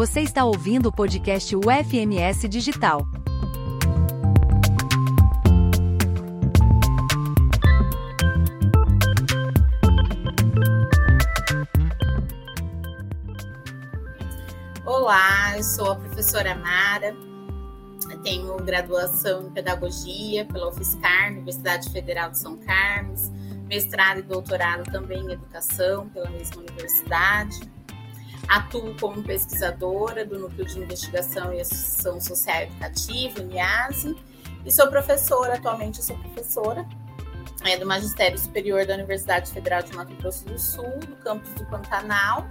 Você está ouvindo o podcast UFMS Digital. Olá, eu sou a professora Mara. Tenho graduação em Pedagogia pela UFSCar, Universidade Federal de São Carlos, mestrado e doutorado também em Educação pela mesma universidade. Atuo como pesquisadora do Núcleo de Investigação e Associação Social Educativa, NIASE, e sou professora, atualmente sou professora é, do Magistério Superior da Universidade Federal de Mato Grosso do Sul, no campus do Pantanal.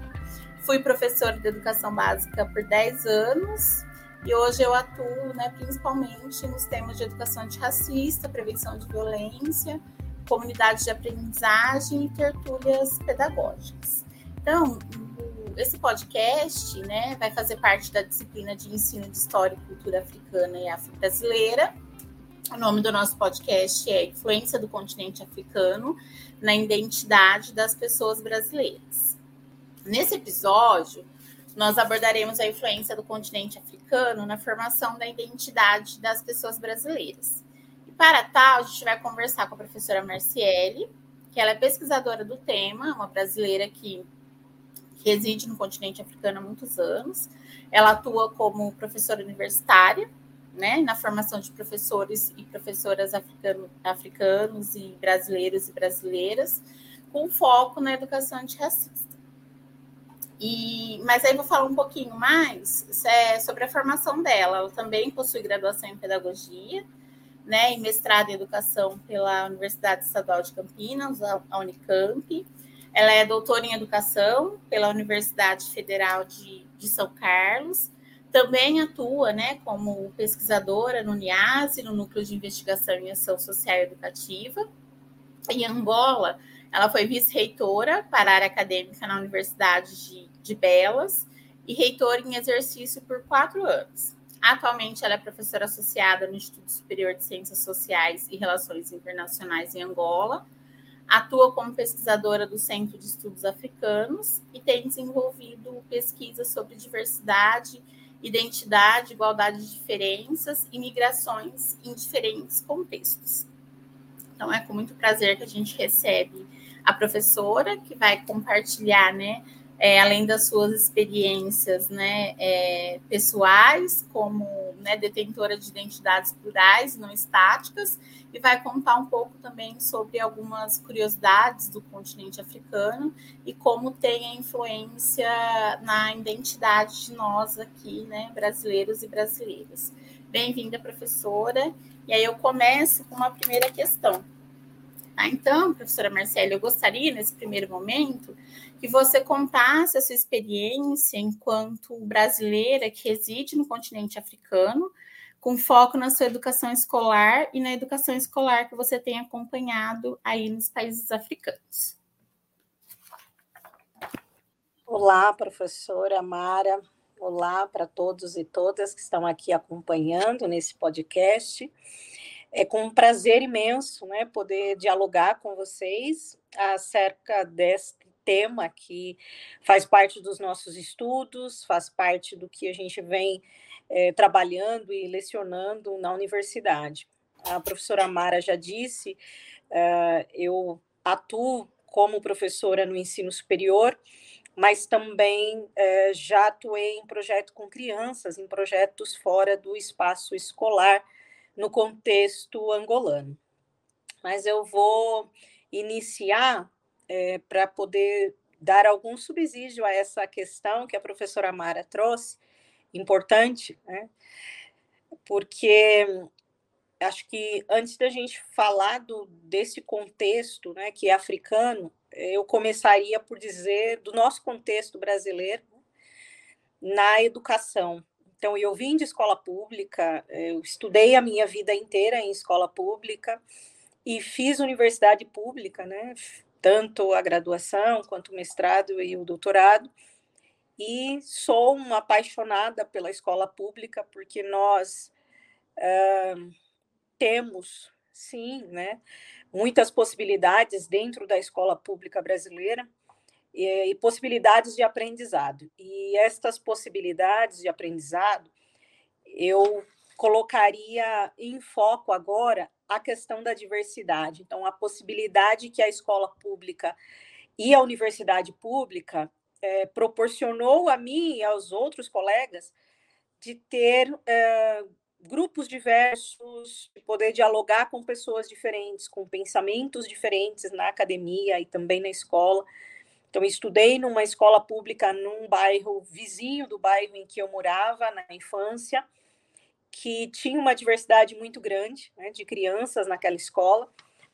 Fui professora de Educação Básica por 10 anos, e hoje eu atuo né, principalmente nos temas de educação antirracista, prevenção de violência, comunidades de aprendizagem e tertúlias pedagógicas. Então, esse podcast né, vai fazer parte da disciplina de ensino de História e Cultura Africana e Afro-Brasileira. O nome do nosso podcast é Influência do Continente Africano na Identidade das Pessoas Brasileiras. Nesse episódio, nós abordaremos a influência do continente africano na formação da identidade das pessoas brasileiras. E para tal, a gente vai conversar com a professora Marciele, que ela é pesquisadora do tema, uma brasileira que reside no continente africano há muitos anos. Ela atua como professora universitária, né, na formação de professores e professoras africano, africanos e brasileiros e brasileiras, com foco na educação antirracista. E, mas aí vou falar um pouquinho mais é, sobre a formação dela. Ela também possui graduação em pedagogia, né, e mestrado em educação pela Universidade Estadual de Campinas, a Unicamp. Ela é doutora em educação pela Universidade Federal de, de São Carlos. Também atua né, como pesquisadora no NIASE, no Núcleo de Investigação em Ação Social e Educativa. Em Angola, ela foi vice-reitora para a área acadêmica na Universidade de de Belas e reitora em exercício por quatro anos. Atualmente, ela é professora associada no Instituto Superior de Ciências Sociais e Relações Internacionais em Angola, atua como pesquisadora do Centro de Estudos Africanos e tem desenvolvido pesquisas sobre diversidade, identidade, igualdade de diferenças e migrações em diferentes contextos. Então, é com muito prazer que a gente recebe a professora, que vai compartilhar né, é, além das suas experiências né, é, pessoais, como né, detentora de identidades plurais, não estáticas, e vai contar um pouco também sobre algumas curiosidades do continente africano e como tem a influência na identidade de nós aqui, né, brasileiros e brasileiras. Bem-vinda, professora. E aí eu começo com uma primeira questão. Tá? Então, professora Marcela, eu gostaria, nesse primeiro momento, que você contasse a sua experiência enquanto brasileira que reside no continente africano, com foco na sua educação escolar e na educação escolar que você tem acompanhado aí nos países africanos. Olá, professora Mara. Olá para todos e todas que estão aqui acompanhando nesse podcast. É com um prazer imenso né, poder dialogar com vocês acerca deste tema que faz parte dos nossos estudos, faz parte do que a gente vem é, trabalhando e lecionando na universidade. A professora Mara já disse, uh, eu atuo como professora no ensino superior, mas também uh, já atuei em projeto com crianças, em projetos fora do espaço escolar, no contexto angolano. Mas eu vou iniciar é, para poder dar algum subsídio a essa questão que a professora Mara trouxe, importante, né? porque acho que antes da gente falar do, desse contexto né, que é africano, eu começaria por dizer do nosso contexto brasileiro né, na educação. Então, eu vim de escola pública, eu estudei a minha vida inteira em escola pública e fiz universidade pública, né? tanto a graduação quanto o mestrado e o doutorado. E sou uma apaixonada pela escola pública, porque nós uh, temos, sim, né, muitas possibilidades dentro da escola pública brasileira. E, possibilidades de aprendizado. E estas possibilidades de aprendizado, eu colocaria em foco agora a questão da diversidade. Então, a possibilidade que a escola pública e a universidade pública é, proporcionou a mim e aos outros colegas de ter é, grupos diversos, de poder dialogar com pessoas diferentes, com pensamentos diferentes na academia e também na escola. Então, estudei numa escola pública num bairro vizinho do bairro em que eu morava na infância, que tinha uma diversidade muito grande né, de crianças naquela escola,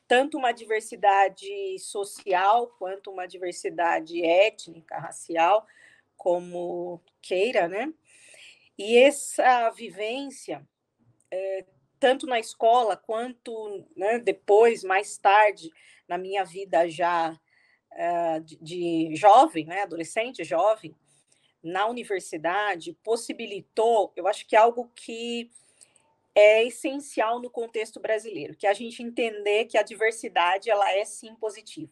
tanto uma diversidade social quanto uma diversidade étnica, racial, como queira, né? E essa vivência é, tanto na escola quanto né, depois, mais tarde, na minha vida já é, de, de, jovem, né, adolescente, jovem, na universidade, possibilitou, eu acho que algo que é essencial no contexto brasileiro, que é a gente entender que a diversidade ela é sim positiva.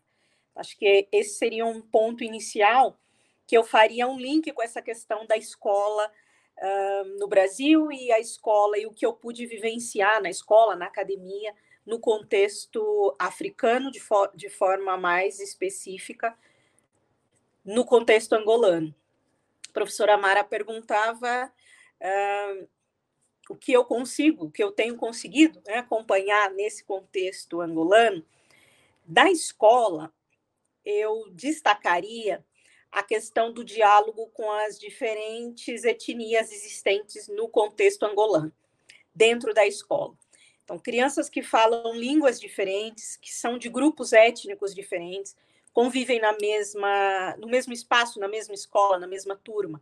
Acho que esse seria um ponto inicial que eu faria um link com essa questão da escola uh, no Brasil e a escola e o que eu pude vivenciar na escola, na academia, no contexto africano de, de forma mais específica, no contexto angolano. A professora Mara perguntava uh, o que eu consigo, o que eu tenho conseguido né, acompanhar nesse contexto angolano. Da escola, eu destacaria a questão do diálogo com as diferentes etnias existentes no contexto angolano, dentro da escola. Então, crianças que falam línguas diferentes, que são de grupos étnicos diferentes, convivem na mesma, no mesmo espaço, na mesma escola, na mesma turma.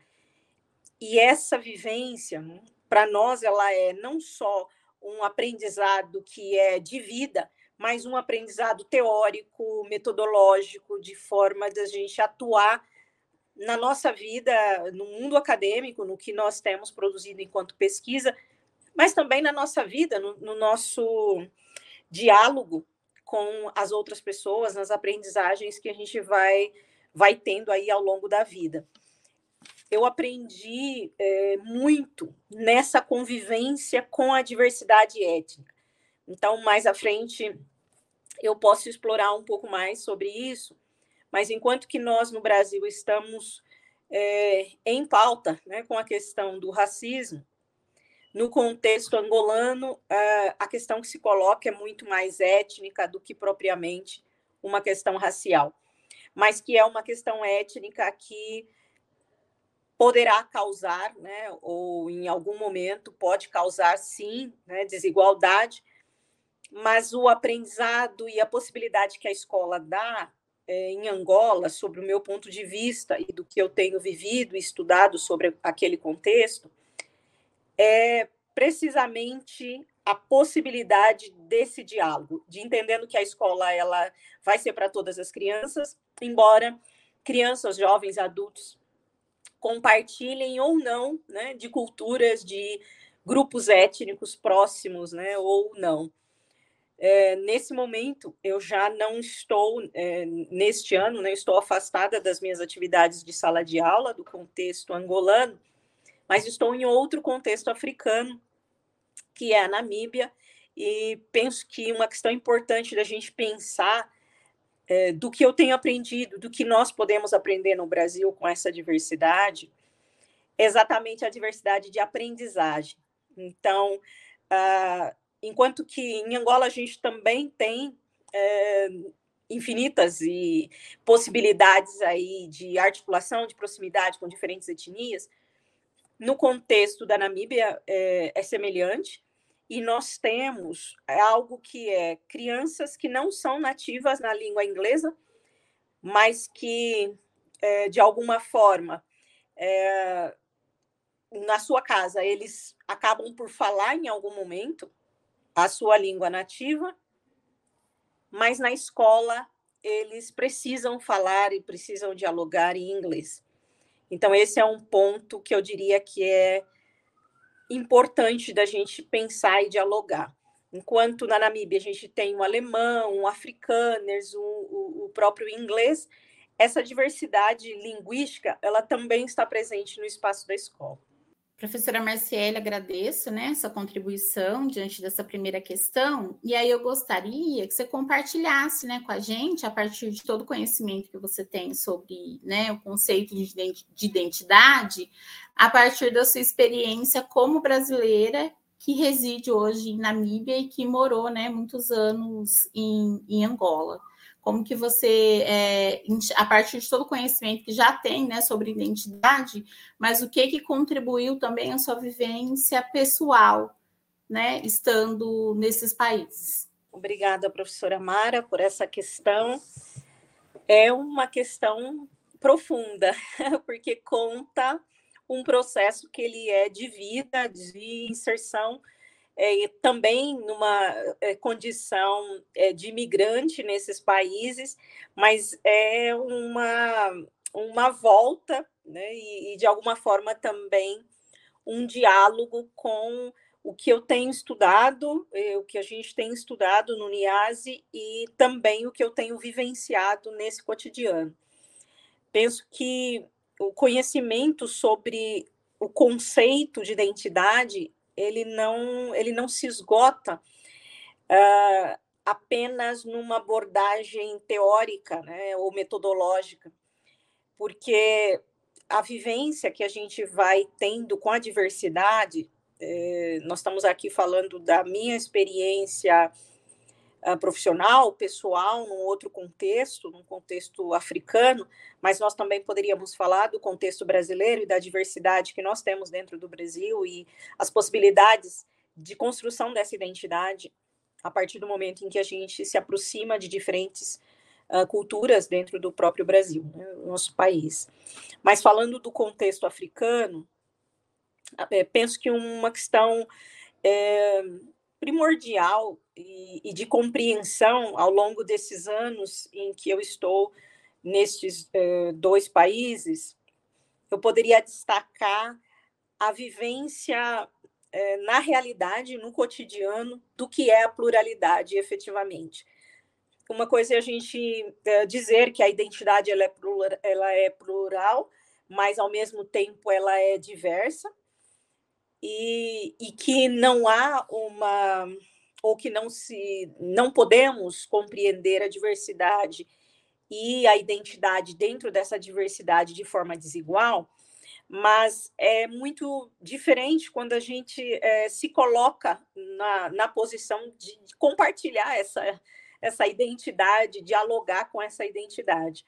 E essa vivência, né, para nós, ela é não só um aprendizado que é de vida, mas um aprendizado teórico, metodológico, de forma de a gente atuar na nossa vida, no mundo acadêmico, no que nós temos produzido enquanto pesquisa, mas também na nossa vida, no, no nosso diálogo com as outras pessoas, nas aprendizagens que a gente vai, vai tendo aí ao longo da vida. Eu aprendi é, muito nessa convivência com a diversidade étnica. Então, mais à frente, eu posso explorar um pouco mais sobre isso, mas enquanto que nós no Brasil estamos é, em pauta né, com a questão do racismo, no contexto angolano, a questão que se coloca é muito mais étnica do que propriamente uma questão racial, mas que é uma questão étnica que poderá causar, né, ou em algum momento pode causar, sim, né, desigualdade, mas o aprendizado e a possibilidade que a escola dá é, em Angola, sobre o meu ponto de vista e do que eu tenho vivido e estudado sobre aquele contexto, é precisamente a possibilidade desse diálogo, de entendendo que a escola ela vai ser para todas as crianças, embora crianças, jovens, adultos compartilhem ou não, né, de culturas, de grupos étnicos próximos, né, ou não. É, nesse momento, eu já não estou, é, neste ano, né, estou afastada das minhas atividades de sala de aula, do contexto angolano, mas estou em outro contexto africano, que é a Namíbia, e penso que uma questão importante da gente pensar é, do que eu tenho aprendido, do que nós podemos aprender no Brasil com essa diversidade, é exatamente a diversidade de aprendizagem. Então, enquanto que em Angola a gente também tem é, infinitas e possibilidades aí de articulação, de proximidade com diferentes etnias, no contexto da Namíbia é, é semelhante, e nós temos algo que é crianças que não são nativas na língua inglesa, mas que, é, de alguma forma, é, na sua casa, eles acabam por falar em algum momento, a sua língua nativa, mas na escola eles precisam falar e precisam dialogar em inglês. Então, esse é um ponto que eu diria que é importante da gente pensar e dialogar. Enquanto na Namíbia a gente tem o alemão, o afrikaners, o, o, o próprio inglês, essa diversidade linguística, ela também está presente no espaço da escola. Professora Marciele, agradeço né, essa contribuição diante dessa primeira questão. E aí eu gostaria que você compartilhasse né, com a gente, a partir de todo o conhecimento que você tem sobre né, o conceito de identidade, a partir da sua experiência como brasileira que reside hoje em Namíbia e que morou né, muitos anos em, em Angola como que você, é, a partir de todo o conhecimento que já tem né, sobre identidade, mas o que, que contribuiu também à sua vivência pessoal, né, estando nesses países? Obrigada, professora Mara, por essa questão. É uma questão profunda, porque conta um processo que ele é de vida, de inserção é, também numa é, condição é, de imigrante nesses países, mas é uma, uma volta, né, e, e, de alguma forma também um diálogo com o que eu tenho estudado, é, o que a gente tem estudado no NIASE e também o que eu tenho vivenciado nesse cotidiano. Penso que o conhecimento sobre o conceito de identidade ele não, ele não se esgota uh, apenas numa abordagem teórica né, ou metodológica, porque a vivência que a gente vai tendo com a diversidade, eh, nós estamos aqui falando da minha experiência profissional, pessoal, num outro contexto, num contexto africano, mas nós também poderíamos falar do contexto brasileiro e da diversidade que nós temos dentro do Brasil e as possibilidades de construção dessa identidade a partir do momento em que a gente se aproxima de diferentes uh, culturas dentro do próprio Brasil, né, nosso país. Mas falando do contexto africano, é, penso que uma questão é, primordial e, e, de compreensão ao longo desses anos em que eu estou nestes uh, dois países, eu poderia destacar a vivência uh, na realidade, no cotidiano, do que é a pluralidade efetivamente. Uma coisa é a gente uh, dizer que a identidade ela é, plural, ela é plural, mas ao mesmo tempo ela é diversa, e, e que não há uma ou que não se não podemos compreender a diversidade e a identidade dentro dessa diversidade de forma desigual, mas é muito diferente quando a gente é, se coloca na, na posição de, compartilhar essa, essa identidade, dialogar com essa identidade.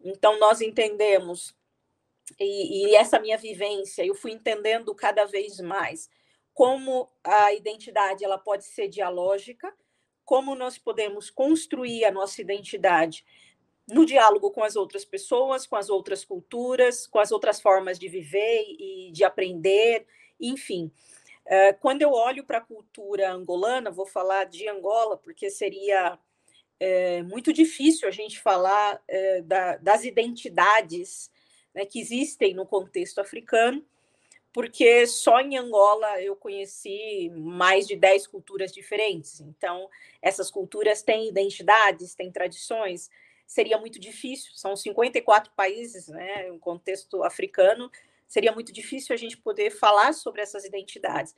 Então, nós entendemos e, e, essa minha vivência, eu fui entendendo cada vez mais como a identidade ela pode ser dialógica, como nós podemos construir a nossa identidade no diálogo com as outras pessoas, com as outras culturas, com as outras formas de viver e de aprender, enfim. Eh, quando eu olho para a cultura angolana, vou falar de Angola, porque seria é, muito difícil a gente falar é, da, das identidades né, que existem no contexto africano, porque só em Angola eu conheci mais de 10 culturas diferentes. Então, essas culturas têm identidades, têm tradições. Seria muito difícil, são 54 países, né, um contexto africano, seria muito difícil a gente poder falar sobre essas identidades.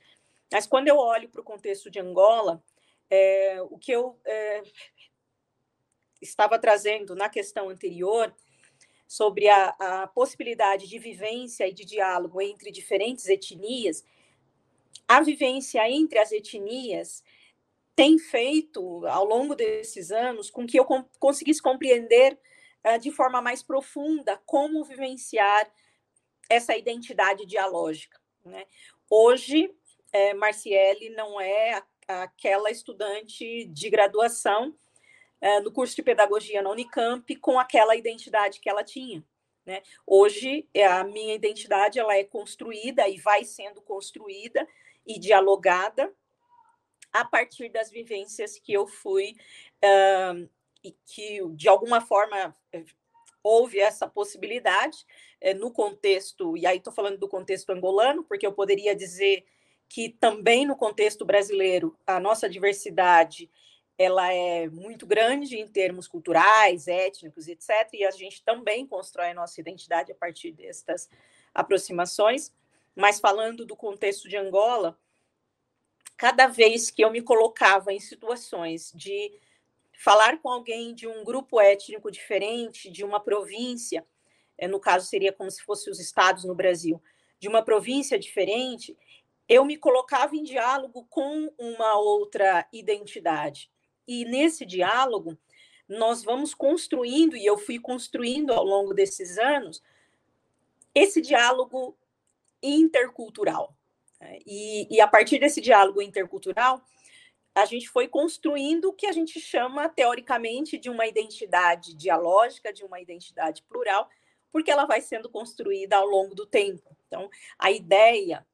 Mas quando eu olho para o contexto de Angola, é, o que eu é, estava trazendo na questão anterior sobre a, a possibilidade de vivência e de diálogo entre diferentes etnias, a vivência entre as etnias tem feito, ao longo desses anos, com que eu conseguisse compreender uh, de forma mais profunda como vivenciar essa identidade dialógica. Né? Hoje, é, Marciele não é a, aquela estudante de graduação é, no curso de pedagogia na Unicamp com aquela identidade que ela tinha. Né? Hoje, é, a minha identidade ela é construída e vai sendo construída e dialogada a partir das vivências que eu fui uh, e que, de alguma forma, é, houve essa possibilidade no contexto, e aí estou falando do contexto angolano, porque eu poderia dizer que também no contexto brasileiro a nossa diversidade ela é muito grande em termos culturais, étnicos, etc. E a gente também constrói a nossa identidade a partir destas aproximações. Mas falando do contexto de Angola, cada vez que eu me colocava em situações de falar com alguém de um grupo étnico diferente, de uma província, é, no caso seria como se fossem os estados no Brasil, de uma província diferente, eu me colocava em diálogo com uma outra identidade. E nesse diálogo, nós vamos construindo, e eu fui construindo ao longo desses anos, esse diálogo intercultural. Né? E, e a partir desse diálogo intercultural, a gente foi construindo o que a gente chama, teoricamente, de uma identidade dialógica, de uma identidade plural, porque ela vai sendo construída ao longo do tempo. Então, a ideia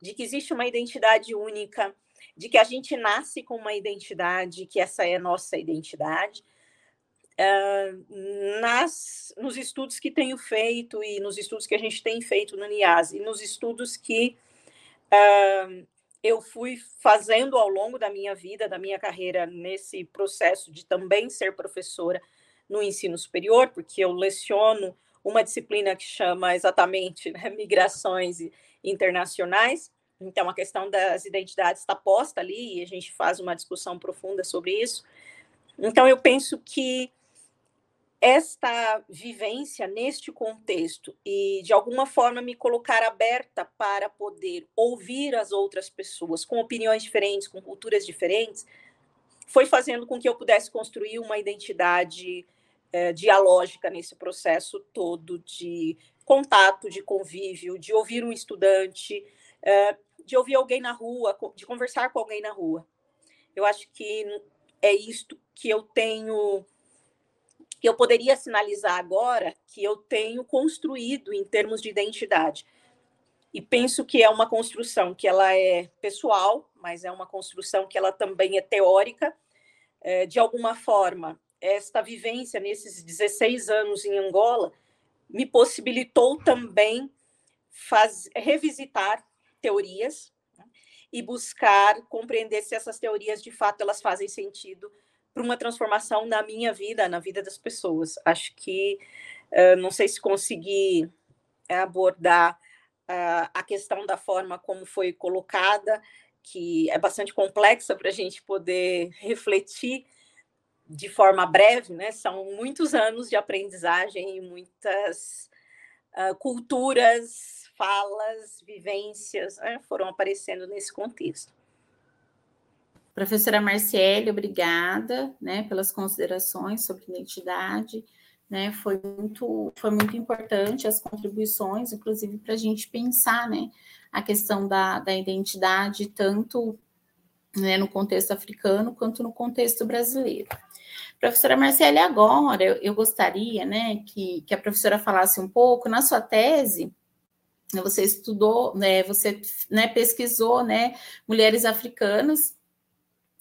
de que existe uma identidade única, de que a gente nasce com uma identidade, que essa é nossa identidade. Uh, nas, nos estudos que tenho feito e nos estudos que a gente tem feito no NIAS e nos estudos que uh, eu fui fazendo ao longo da minha vida, da minha carreira, nesse processo de também ser professora no ensino superior, porque eu leciono uma disciplina que chama exatamente né, migrações internacionais. Então, a questão das identidades está posta ali e a gente faz uma discussão profunda sobre isso. Então, eu penso que esta vivência neste contexto e, de alguma forma, me colocar aberta para poder ouvir as outras pessoas com opiniões diferentes, com culturas diferentes, foi fazendo com que eu pudesse construir uma identidade é, dialógica nesse processo todo de contato, de convívio, de ouvir um estudante, de ouvir alguém na rua, de conversar com alguém na rua. Eu acho que é isto que eu tenho, que eu poderia sinalizar agora que eu tenho construído em termos de identidade. E penso que é uma construção que ela é pessoal, mas é uma construção que ela também é teórica. É, de alguma forma, esta vivência nesses 16 anos em Angola me possibilitou também faz, revisitar teorias né, e buscar compreender se essas teorias de fato elas fazem sentido para uma transformação na minha vida, na vida das pessoas. Acho que uh, não sei se consegui abordar uh, a questão da forma como foi colocada, que é bastante complexa para a gente poder refletir de forma breve, né? São muitos anos de aprendizagem e muitas uh, culturas falas, vivências né, foram aparecendo nesse contexto. Professora Marciele, obrigada né, pelas considerações sobre identidade. Né, foi, muito, foi muito importante as contribuições, inclusive para a gente pensar né, a questão da, da identidade, tanto né, no contexto africano quanto no contexto brasileiro. Professora Marcele, agora eu, eu gostaria né, que, que a professora falasse um pouco, na sua tese, você estudou, né, você né, pesquisou né, mulheres africanas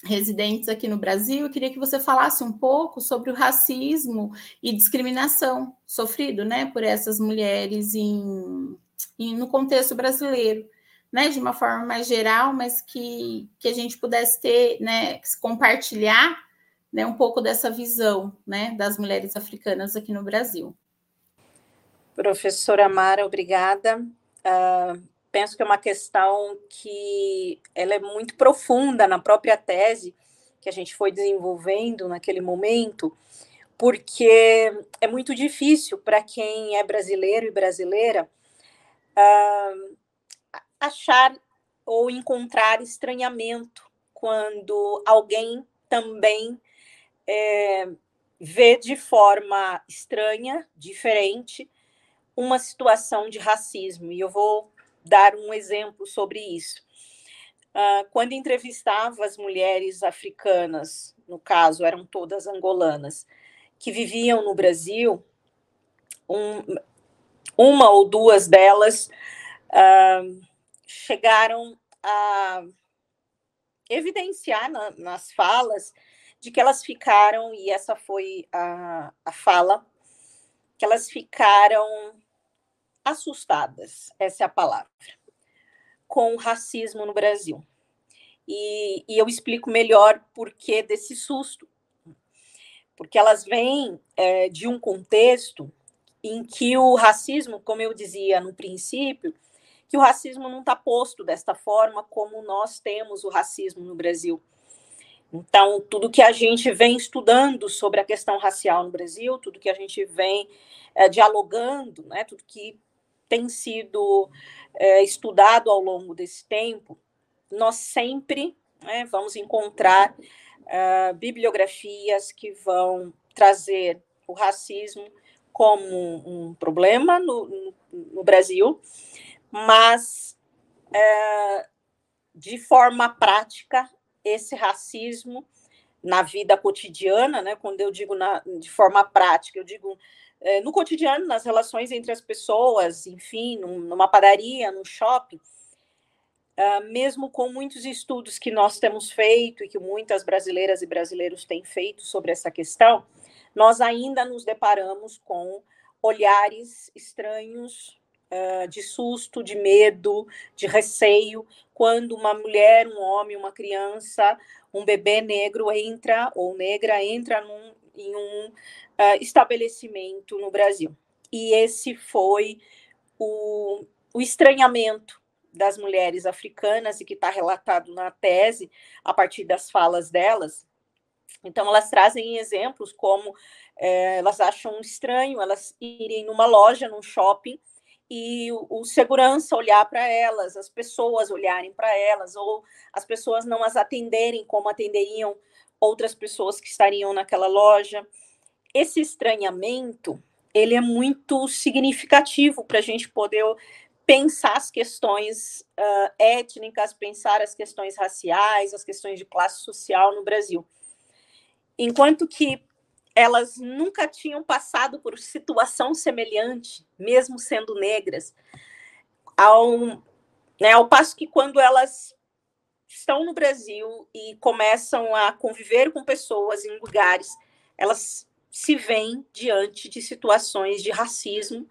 residentes aqui no Brasil. Eu queria que você falasse um pouco sobre o racismo e discriminação sofrido né, por essas mulheres em, em, no contexto brasileiro, né, de uma forma mais geral, mas que, que a gente pudesse ter, né, compartilhar né, um pouco dessa visão né, das mulheres africanas aqui no Brasil. Professora Mara, obrigada. Uh, penso que é uma questão que ela é muito profunda na própria tese que a gente foi desenvolvendo naquele momento, porque é muito difícil para quem é brasileiro e brasileira uh, achar ou encontrar estranhamento quando alguém também é, vê de forma estranha, diferente, uma situação de racismo, e eu vou dar um exemplo sobre isso. Uh, quando entrevistava as mulheres africanas, no caso, eram todas angolanas, que viviam no Brasil, um, uma ou duas delas uh, chegaram a evidenciar na, nas falas de que elas ficaram, e essa foi a, a fala que elas ficaram assustadas, essa é a palavra, com o racismo no Brasil. e, e eu explico melhor por que desse susto. Porque elas vêm é, de um contexto em que o racismo, como eu dizia no princípio, que o racismo não está posto desta forma como nós temos o racismo no Brasil. Então, tudo que a gente vem estudando sobre a questão racial no Brasil, tudo que a gente vem é, dialogando, né, tudo que tem sido é, estudado ao longo desse tempo, nós sempre né, vamos encontrar uh, bibliografias que vão trazer o racismo como um problema no, no, no Brasil, mas de forma prática, esse racismo na vida cotidiana, né, quando eu digo na, de forma prática, eu digo é, no cotidiano, nas relações entre as pessoas, enfim, numa padaria, num shopping, uh, mesmo com muitos estudos que nós temos feito e que muitas brasileiras e brasileiros têm feito sobre essa questão, nós ainda nos deparamos com olhares estranhos, uh, de susto, de medo, de receio, quando uma mulher, um homem, uma criança, um bebê negro entra ou negra entra num, em um uh, estabelecimento no Brasil. E esse foi o, o estranhamento das mulheres africanas e que está relatado na tese a partir das falas delas. Então elas trazem exemplos como é, elas acham estranho elas irem numa loja, num shopping e o, o segurança olhar para elas, as pessoas olharem para elas ou as pessoas não as atenderem como atenderiam outras pessoas que estariam naquela loja. Esse estranhamento ele é muito significativo para a gente poder pensar as questões uh, étnicas, pensar as questões raciais, as questões de classe social no Brasil. Enquanto que elas nunca tinham passado por situação semelhante, mesmo sendo negras, ao, né, ao passo que quando elas estão no Brasil e começam a conviver com pessoas em lugares, elas se veem diante de situações de racismo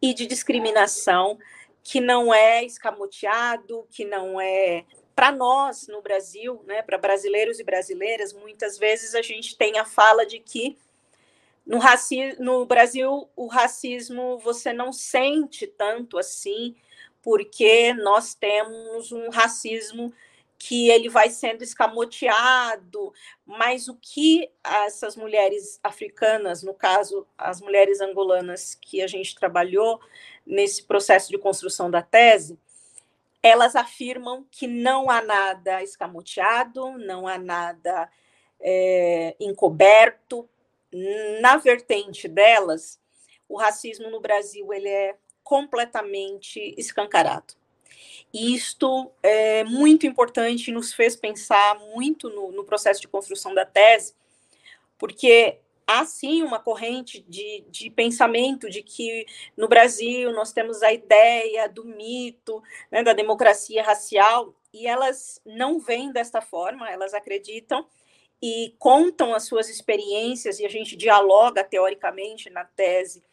e de discriminação que não é escamoteado, que não é para nós no Brasil, né, para brasileiros e brasileiras, muitas vezes a gente tem a fala de que no, raci no Brasil o racismo você não sente tanto assim, porque nós temos um racismo que ele vai sendo escamoteado, mas o que essas mulheres africanas, no caso, as mulheres angolanas que a gente trabalhou nesse processo de construção da tese, elas afirmam que não há nada escamoteado, não há nada é, encoberto. Na vertente delas, o racismo no Brasil ele é completamente escancarado. Isto é muito importante, nos fez pensar muito no, no processo de construção da tese, porque há sim uma corrente de, de pensamento de que no Brasil nós temos a ideia do mito, né, da democracia racial, e elas não vêm desta forma, elas acreditam e contam as suas experiências, e a gente dialoga teoricamente na tese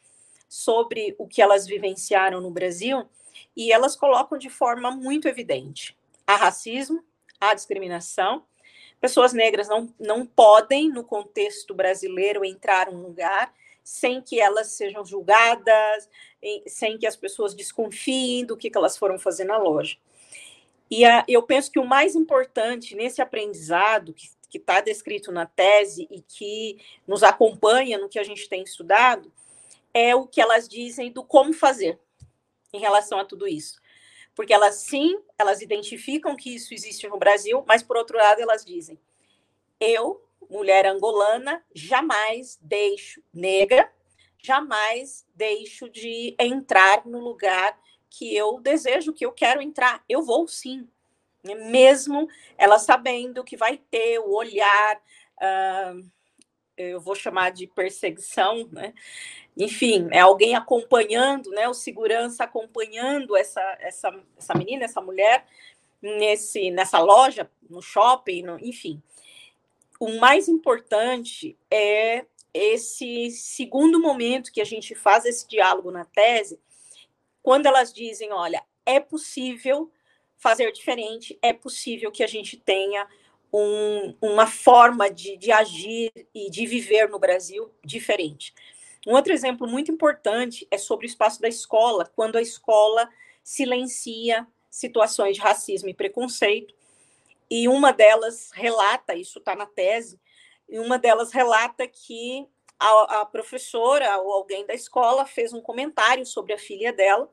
sobre o que elas vivenciaram no Brasil, e elas colocam de forma muito evidente há racismo, há discriminação. Pessoas negras não, não podem, no contexto brasileiro, entrar um lugar sem que elas sejam julgadas, sem que as pessoas desconfiem do que, que elas foram fazer na loja. E a, eu penso que o mais importante nesse aprendizado, que está descrito na tese e que nos acompanha no que a gente tem estudado, é o que elas dizem do como fazer em relação a tudo isso. Porque elas, sim, elas identificam que isso existe no Brasil, mas, por outro lado, elas dizem: eu, mulher angolana, jamais deixo, negra, jamais deixo de entrar no lugar que eu desejo, que eu quero entrar. Eu vou sim. Mesmo ela sabendo que vai ter o olhar, uh, eu vou chamar de perseguição, né? enfim, é alguém acompanhando, né, o segurança acompanhando essa, essa, essa menina, essa mulher, nesse, nessa loja, no shopping, no, enfim. O mais importante é esse segundo momento que a gente faz esse diálogo na tese, quando elas dizem, olha, é possível fazer diferente, é possível que a gente tenha um, uma forma de, de agir e de viver no Brasil diferente. Um outro exemplo muito importante é sobre o espaço da escola, quando a escola silencia situações de racismo e preconceito, e uma delas relata, isso está na tese, e uma delas relata que a, a, professora ou alguém da escola fez um comentário sobre a filha dela,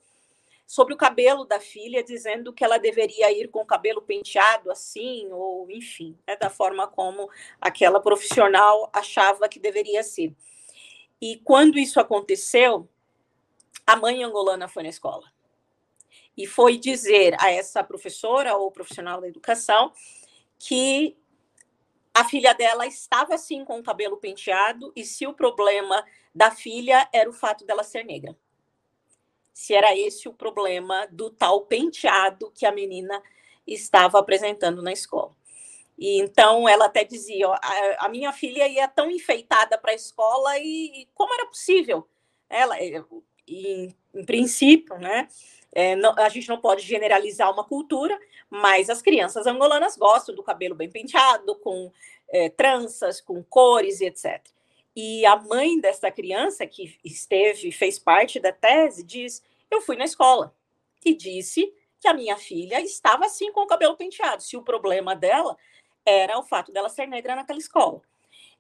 sobre o cabelo da filha, dizendo que ela deveria ir com o cabelo penteado assim, ou enfim, né, da forma como aquela profissional achava que deveria ser. E quando isso aconteceu, a mãe angolana foi na escola e foi dizer a essa professora ou profissional da educação que a filha dela estava assim com o cabelo penteado e se o problema da filha era o fato dela ser negra se era esse o problema do tal penteado que a menina estava apresentando na escola. E então ela até dizia: ó, a, a, minha filha ia tão enfeitada para a escola e, e, como era possível? Ela, em, em princípio, né? É, não, a gente não pode generalizar uma cultura, mas as crianças angolanas gostam do cabelo bem penteado, com é, tranças, com cores e etc. E a mãe dessa criança, que esteve, fez parte da tese, diz: Eu fui na escola e disse que a minha filha estava assim com o cabelo penteado, se o problema dela era o fato dela ser negra naquela escola.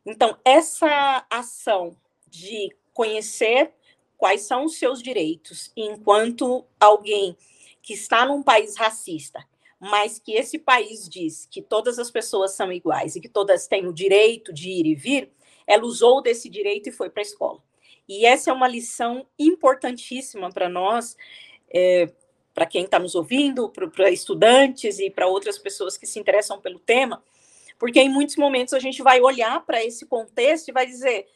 Então, essa ação de conhecer quais são os seus direitos enquanto alguém que está num país racista, mas que esse país diz que todas as pessoas são iguais e que todas têm o direito de ir e vir, ela usou desse direito e foi para a escola. E essa é uma lição importantíssima para nós, é, para quem está nos ouvindo, para estudantes e para outras pessoas que se interessam pelo tema, porque em muitos momentos a gente vai olhar para esse contexto e vai dizer: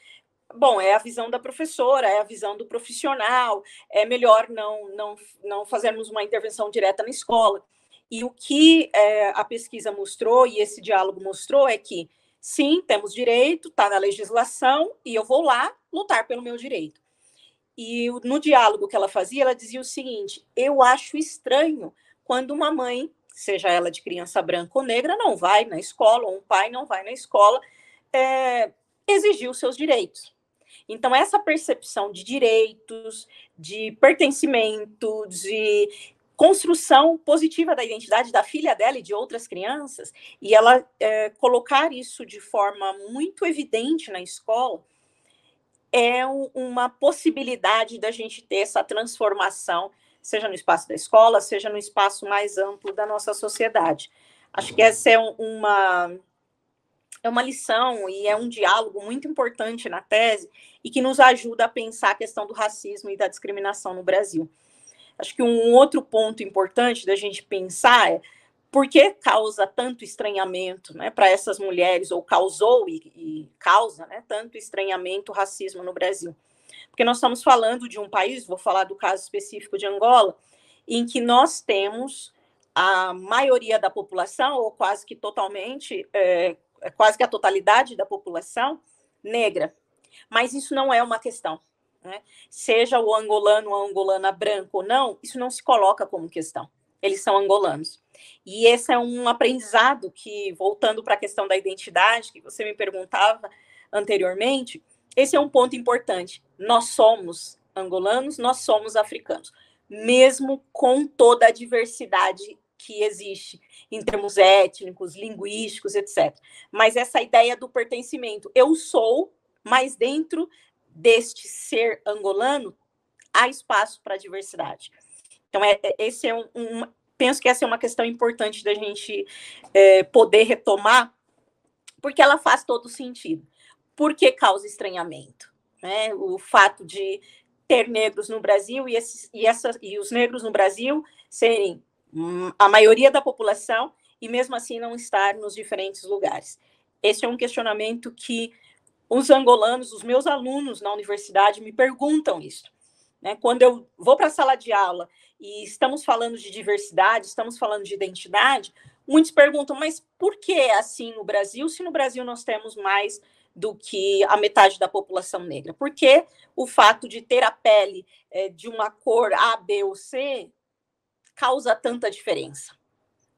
bom, é a visão da professora, é a visão do profissional, é melhor não, não, não fazermos uma intervenção direta na escola. E o que é, a pesquisa mostrou e esse diálogo mostrou é que Sim, temos direito, está na legislação, e eu vou lá lutar pelo meu direito. E no diálogo que ela fazia, ela dizia o seguinte: eu acho estranho quando uma mãe, seja ela de criança branca ou negra, não vai na escola, ou um pai não vai na escola, é, exigir os seus direitos. Então, essa percepção de direitos, de pertencimento, de construção positiva da identidade da filha dela e de outras crianças, e ela é, colocar isso de forma muito evidente na escola, é um, uma possibilidade da gente ter essa transformação, seja no espaço da escola, seja no espaço mais amplo da nossa sociedade. Acho que essa é uma, é uma lição e é um diálogo muito importante na tese e que nos ajuda a pensar a questão do racismo e da discriminação no Brasil. Acho que um outro ponto importante da gente pensar é por que causa tanto estranhamento né, para essas mulheres, ou causou e, e causa né, tanto estranhamento, racismo no Brasil. Porque nós estamos falando de um país, vou falar do caso específico de Angola, em que nós temos a maioria da população, ou quase que totalmente, é, é quase que a totalidade da população negra. Mas isso não é uma questão. Né? Seja o angolano ou angolana branco ou não, isso não se coloca como questão. Eles são angolanos. E esse é um aprendizado que, voltando para a questão da identidade, que você me perguntava anteriormente, esse é um ponto importante. Nós somos angolanos, nós somos africanos, mesmo com toda a diversidade que existe em termos étnicos, linguísticos, etc. Mas essa ideia do pertencimento, eu sou, mas dentro deste ser angolano, há espaço para diversidade. Então, é, é, esse é um, um, penso que essa é uma questão importante da gente é, poder retomar, porque ela faz todo sentido. Por que causa estranhamento? Né? O fato de ter negros no Brasil e, esses, e, essa, e os negros no Brasil serem hum, a maioria da população e mesmo assim não estar nos diferentes lugares. Esse é um questionamento que os angolanos, os meus alunos na universidade me perguntam isso. Né? Quando eu vou para a sala de aula e estamos falando de diversidade, estamos falando de identidade, muitos perguntam, mas por que é assim no Brasil, se no Brasil nós temos mais do que a metade da população negra? Por que o fato de ter a pele é, de uma cor A, B ou C causa tanta diferença?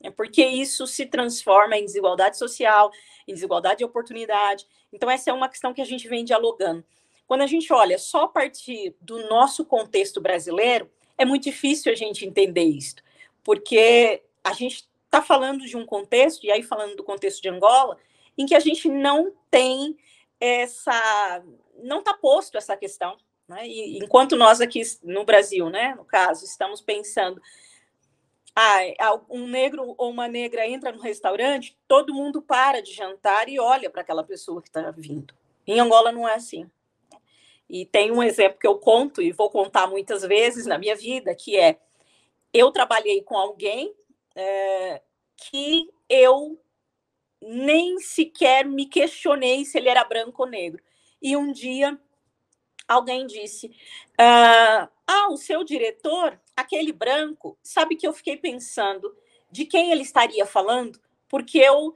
é porque isso se transforma em desigualdade social, em desigualdade de oportunidade. Então, essa é uma questão que a gente vem dialogando. Quando a gente olha só a partir do nosso contexto brasileiro, é muito difícil a gente entender isso, porque a gente está falando de um contexto, e aí falando do contexto de Angola, em que a gente não tem essa. não está posto essa questão. Né? E, enquanto nós aqui no Brasil, né, no caso, estamos pensando ah, um negro ou uma negra entra no restaurante, todo mundo para de jantar e olha para aquela pessoa que está vindo. Em Angola não é assim. E tem um exemplo que eu conto e vou contar muitas vezes na minha vida, que é eu trabalhei com alguém é, que eu nem sequer me questionei se ele era branco ou negro. E um dia alguém disse: ah, ah, o seu diretor, aquele branco, sabe que eu fiquei pensando de quem ele estaria falando, porque eu,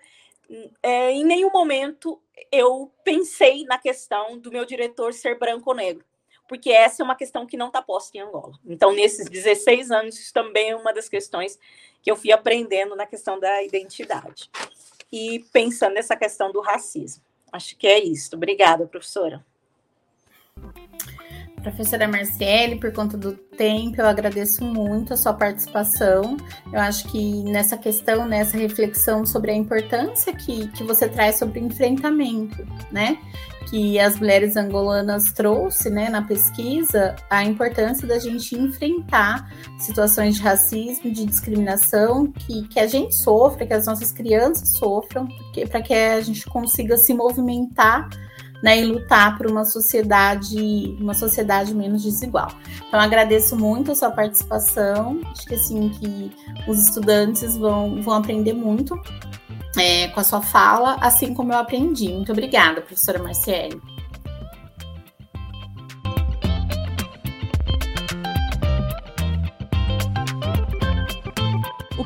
é, em nenhum momento, eu pensei na questão do meu diretor ser branco ou negro, porque essa é uma questão que não está posta em Angola. Então, nesses 16 anos, isso também é uma das questões que eu fui aprendendo na questão da identidade. E pensando nessa questão do racismo. Acho que é isso. Obrigada, professora. Professora Marciele, por conta do tempo, eu agradeço muito a sua participação. Eu acho que nessa questão, nessa reflexão sobre a importância que, que você traz sobre o enfrentamento, né? Que as mulheres angolanas trouxe né, na pesquisa, a importância da gente enfrentar situações de racismo, de discriminação, que, que a gente sofre, que as nossas crianças sofram, para que a gente consiga se movimentar né, e lutar por uma sociedade, uma sociedade menos desigual. Então agradeço muito a sua participação. Acho que assim que os estudantes vão, vão aprender muito é, com a sua fala, assim como eu aprendi. Muito obrigada, professora Marciele.